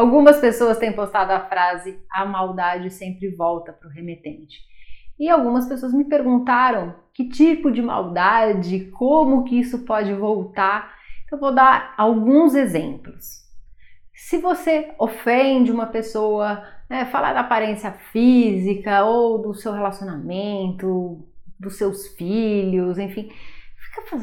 Algumas pessoas têm postado a frase a maldade sempre volta para o remetente. E algumas pessoas me perguntaram que tipo de maldade, como que isso pode voltar. Então, eu vou dar alguns exemplos. Se você ofende uma pessoa, né, falar da aparência física ou do seu relacionamento, dos seus filhos, enfim, fica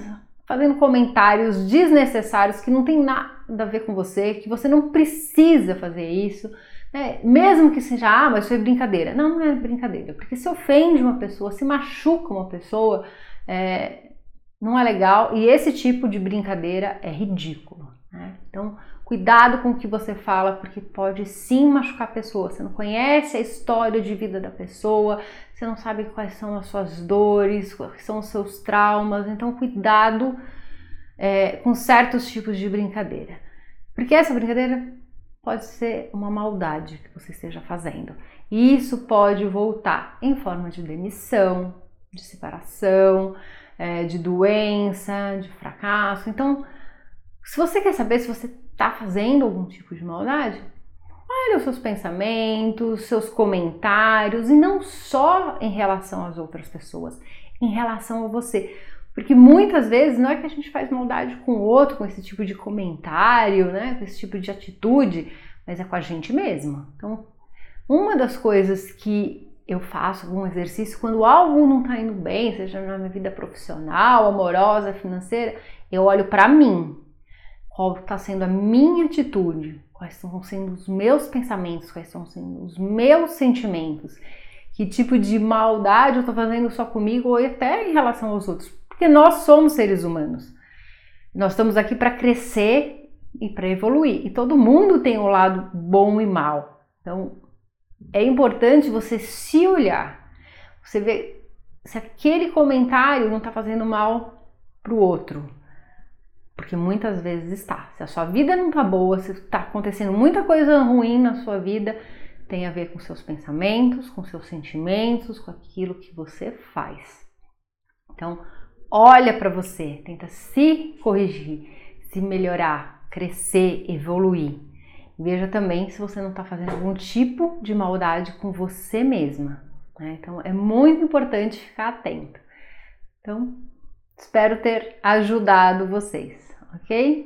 fazendo comentários desnecessários que não tem nada a ver com você, que você não precisa fazer isso, né? mesmo que seja, ah, mas foi brincadeira. Não, não é brincadeira, porque se ofende uma pessoa, se machuca uma pessoa, é, não é legal e esse tipo de brincadeira é ridículo. Né? Então, Cuidado com o que você fala, porque pode sim machucar a pessoa. Você não conhece a história de vida da pessoa, você não sabe quais são as suas dores, quais são os seus traumas. Então, cuidado é, com certos tipos de brincadeira. Porque essa brincadeira pode ser uma maldade que você esteja fazendo. E isso pode voltar em forma de demissão, de separação, é, de doença, de fracasso. Então, se você quer saber se você está fazendo algum tipo de maldade, olha os seus pensamentos, seus comentários, e não só em relação às outras pessoas, em relação a você. Porque muitas vezes não é que a gente faz maldade com o outro, com esse tipo de comentário, né, com esse tipo de atitude, mas é com a gente mesma. Então, uma das coisas que eu faço algum exercício quando algo não está indo bem, seja na minha vida profissional, amorosa, financeira, eu olho para mim. Qual está sendo a minha atitude, quais estão sendo os meus pensamentos, quais estão sendo os meus sentimentos, que tipo de maldade eu estou fazendo só comigo ou até em relação aos outros, porque nós somos seres humanos. Nós estamos aqui para crescer e para evoluir, e todo mundo tem um lado bom e mal. Então, é importante você se olhar, você ver se aquele comentário não está fazendo mal para o outro, porque muitas vezes está. Se a sua vida não está boa, se está acontecendo muita coisa ruim na sua vida, tem a ver com seus pensamentos, com seus sentimentos, com aquilo que você faz. Então, olha para você, tenta se corrigir, se melhorar, crescer, evoluir. Veja também se você não está fazendo algum tipo de maldade com você mesma. Né? Então, é muito importante ficar atento. Então, espero ter ajudado vocês ok?